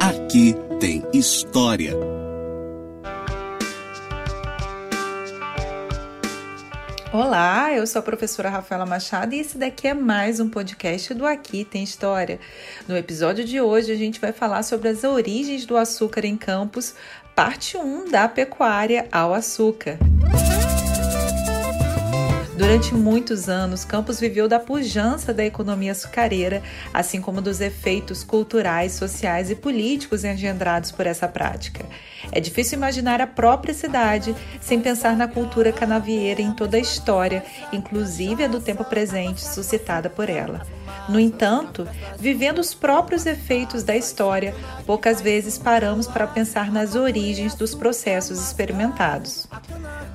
Aqui tem história. Olá, eu sou a professora Rafaela Machado e esse daqui é mais um podcast do Aqui Tem História. No episódio de hoje a gente vai falar sobre as origens do açúcar em Campos, parte 1 da pecuária ao açúcar. Durante muitos anos, Campos viveu da pujança da economia açucareira, assim como dos efeitos culturais, sociais e políticos engendrados por essa prática. É difícil imaginar a própria cidade sem pensar na cultura canavieira em toda a história, inclusive a do tempo presente, suscitada por ela. No entanto, vivendo os próprios efeitos da história, poucas vezes paramos para pensar nas origens dos processos experimentados.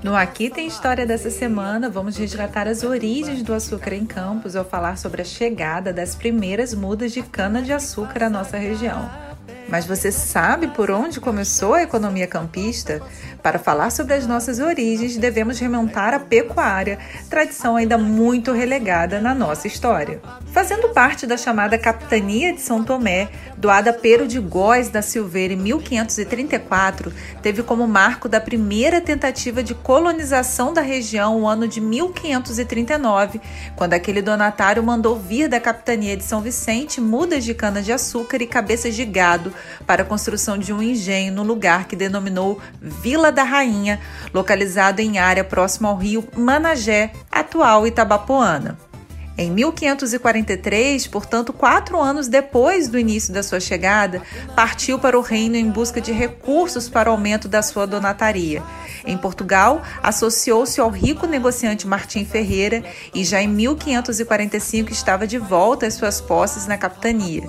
No Aqui Tem História dessa semana, vamos resgatar as origens do açúcar em Campos ao falar sobre a chegada das primeiras mudas de cana-de-açúcar à nossa região. Mas você sabe por onde começou a economia campista? Para falar sobre as nossas origens, devemos remontar à pecuária, tradição ainda muito relegada na nossa história. Fazendo parte da chamada Capitania de São Tomé, doada a Pero de Góes da Silveira em 1534, teve como marco da primeira tentativa de colonização da região o ano de 1539, quando aquele donatário mandou vir da Capitania de São Vicente mudas de cana-de-açúcar e cabeças de gado para a construção de um engenho no lugar que denominou Vila da Rainha, localizado em área próxima ao rio Managé, atual Itabapoana. Em 1543, portanto, quatro anos depois do início da sua chegada, partiu para o reino em busca de recursos para o aumento da sua donataria. Em Portugal, associou-se ao rico negociante Martim Ferreira e já em 1545 estava de volta às suas posses na capitania.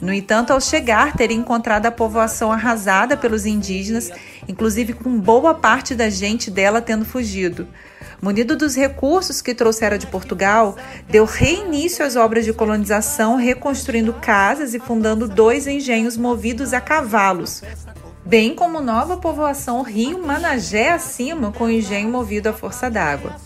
No entanto, ao chegar, teria encontrado a povoação arrasada pelos indígenas, inclusive com boa parte da gente dela tendo fugido. Munido dos recursos que trouxera de Portugal, deu reinício às obras de colonização, reconstruindo casas e fundando dois engenhos movidos a cavalos, bem como nova povoação Rio Managé acima, com engenho movido à força d'água.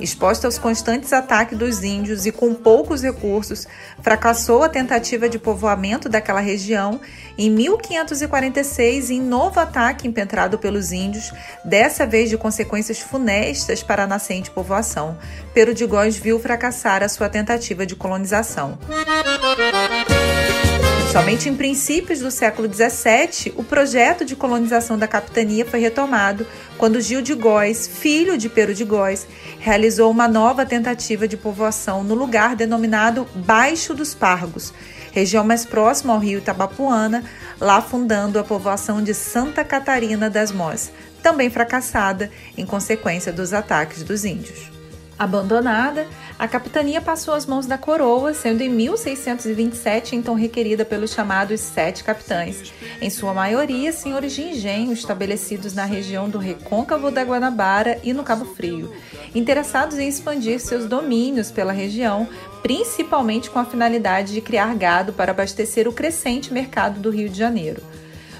Exposta aos constantes ataques dos índios e com poucos recursos, fracassou a tentativa de povoamento daquela região em 1546 em novo ataque impetrado pelos índios, dessa vez de consequências funestas para a nascente povoação. Pero de Góis viu fracassar a sua tentativa de colonização. Somente em princípios do século XVII, o projeto de colonização da capitania foi retomado quando Gil de Góis, filho de Pero de Góis, realizou uma nova tentativa de povoação no lugar denominado Baixo dos Pargos, região mais próxima ao rio Itabapuana, lá fundando a povoação de Santa Catarina das Mós, também fracassada em consequência dos ataques dos índios. Abandonada, a capitania passou às mãos da coroa, sendo em 1627 então requerida pelos chamados Sete Capitães, em sua maioria senhores de engenho estabelecidos na região do Recôncavo da Guanabara e no Cabo Frio, interessados em expandir seus domínios pela região, principalmente com a finalidade de criar gado para abastecer o crescente mercado do Rio de Janeiro.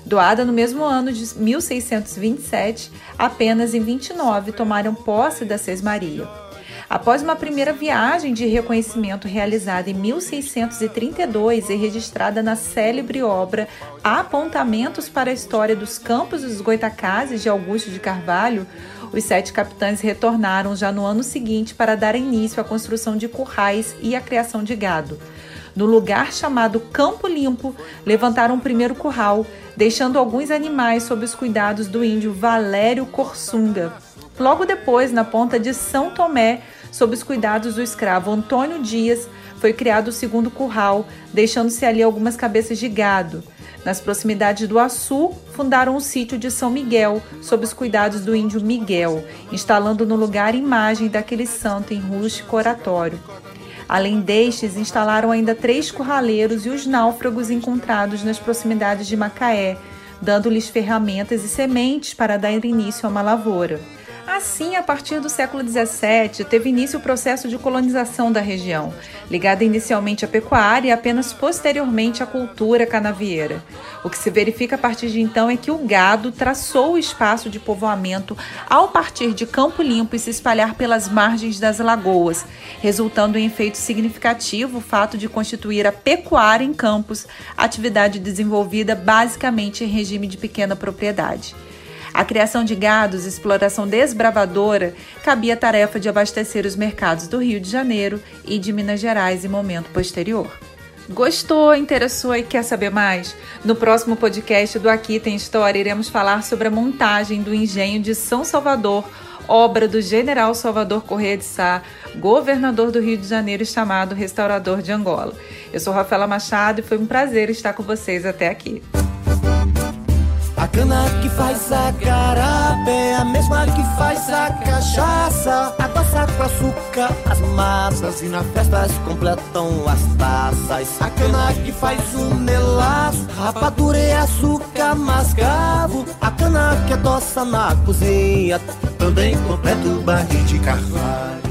Doada no mesmo ano de 1627, apenas em 29 tomaram posse da Sesmaria. Após uma primeira viagem de reconhecimento realizada em 1632 e registrada na célebre obra Apontamentos para a História dos Campos dos Goitacazes de Augusto de Carvalho, os sete capitães retornaram já no ano seguinte para dar início à construção de currais e à criação de gado. No lugar chamado Campo Limpo, levantaram o primeiro curral, deixando alguns animais sob os cuidados do índio Valério Corsunga. Logo depois, na ponta de São Tomé, sob os cuidados do escravo Antônio Dias, foi criado o segundo curral, deixando-se ali algumas cabeças de gado. Nas proximidades do Açu, fundaram o sítio de São Miguel, sob os cuidados do índio Miguel, instalando no lugar imagem daquele santo em rústico oratório. Além destes, instalaram ainda três curraleiros e os náufragos encontrados nas proximidades de Macaé, dando-lhes ferramentas e sementes para dar início a uma lavoura. Assim, a partir do século XVII, teve início o processo de colonização da região, ligada inicialmente à pecuária e apenas posteriormente à cultura canavieira. O que se verifica a partir de então é que o gado traçou o espaço de povoamento ao partir de Campo Limpo e se espalhar pelas margens das lagoas, resultando em efeito significativo o fato de constituir a pecuária em campos, atividade desenvolvida basicamente em regime de pequena propriedade. A criação de gados, exploração desbravadora, cabia a tarefa de abastecer os mercados do Rio de Janeiro e de Minas Gerais em momento posterior. Gostou, interessou e quer saber mais? No próximo podcast do Aqui Tem História, iremos falar sobre a montagem do engenho de São Salvador, obra do general Salvador Correia de Sá, governador do Rio de Janeiro e chamado restaurador de Angola. Eu sou Rafaela Machado e foi um prazer estar com vocês até aqui. A cana que faz a carapé, a mesma que faz a cachaça. Adoça com açúcar as massas e na festa completam as taças. A cana que faz o melaço, rapadura e açúcar mascavo. A cana que adoça na cozinha, também completa o barril de carvalho.